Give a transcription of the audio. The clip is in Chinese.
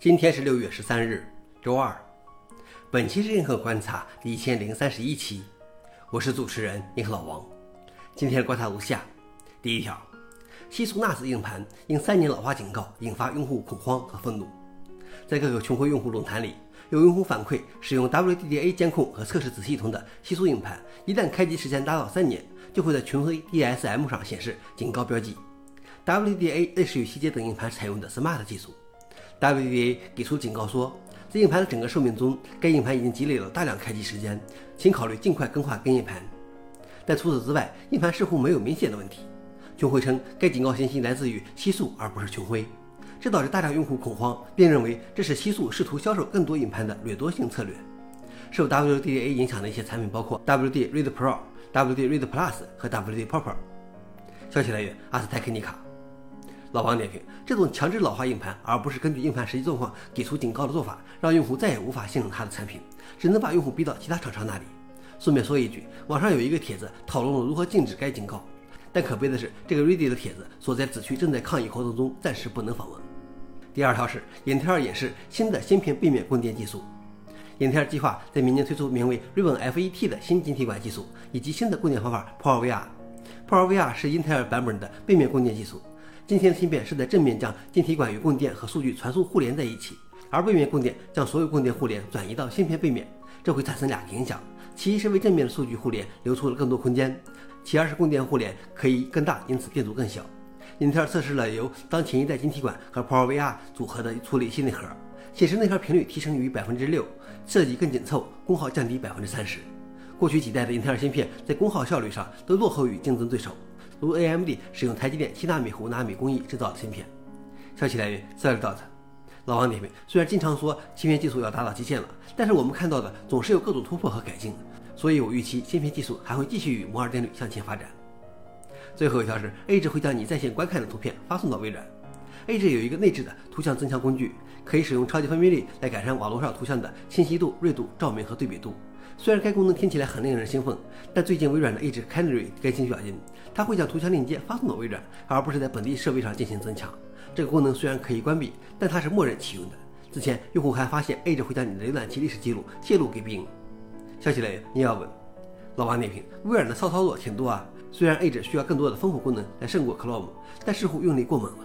今天是六月十三日，周二。本期是硬核观察第一千零三十一期，我是主持人硬核老王。今天的观察如下：第一条，西苏 NAS 硬盘因三年老化警告引发用户恐慌和愤怒。在各个穷灰用户论坛里，有用户反馈，使用 WDDA 监控和测试子系统的西苏硬盘，一旦开机时间达到三年，就会在群晖 DSM 上显示警告标记。WDDA 类似于希捷等硬盘采用的 SMART 技术。WDA 给出警告说，在硬盘的整个寿命中，该硬盘已经积累了大量开机时间，请考虑尽快更换该硬盘。但除此之外，硬盘似乎没有明显的问题。群晖称，该警告信息来自于西数而不是群晖，这导致大量用户恐慌，并认为这是西数试图销售更多硬盘的掠夺性策略。受 WDA 影响的一些产品包括 WD Read Pro、WD Read Plus 和 WD Proper。消息来源：阿斯泰克尼卡。老王点评：这种强制老化硬盘，而不是根据硬盘实际状况给出警告的做法，让用户再也无法信任他的产品，只能把用户逼到其他厂商那里。顺便说一句，网上有一个帖子讨论了如何禁止该警告，但可悲的是，这个 Ready 的帖子所在子区正在抗议活动中，暂时不能访问。第二条是，英特尔演示新的芯片背面供电技术。英特尔计划在明年推出名为 Ribbon FET 的新晶体管技术，以及新的供电方法 PowerVR。PowerVR 是英特尔版本的背面供电技术。今天的芯片是在正面将晶体管与供电和数据传输互联在一起，而背面供电将所有供电互联转移到芯片背面，这会产生两个影响：其一是为正面的数据互联留出了更多空间；其二是供电互联可以更大，因此电阻更小。英特尔测试了由当前一代晶体管和 PowerVR 组合的处理器内核，显示内核频率提升于百分之六，设计更紧凑，功耗降低百分之三十。过去几代的英特尔芯片在功耗效率上都落后于竞争对手。如 AMD 使用台积电七纳米和五纳米工艺制造的芯片。消息来源：SellDot。老王点评：虽然经常说芯片技术要达到极限了，但是我们看到的总是有各种突破和改进，所以我预期芯片技术还会继续与摩尔定律向前发展。最后一条是 A 只会将你在线观看的图片发送到微软。Edge 有一个内置的图像增强工具，可以使用超级分辨率来改善网络上图像的清晰度、锐度、照明和对比度。虽然该功能听起来很令人兴奋，但最近微软的 Edge Canary 更新表明，它会将图像链接发送到微软，而不是在本地设备上进行增强。这个功能虽然可以关闭，但它是默认启用的。之前用户还发现 Edge 会将你的浏览器历史记录泄露给 Bing。消息来源：你要问。老王点评：微软的骚操作挺多啊。虽然 Edge 需要更多的丰富功能来胜过 Chrome，但似乎用力过猛了。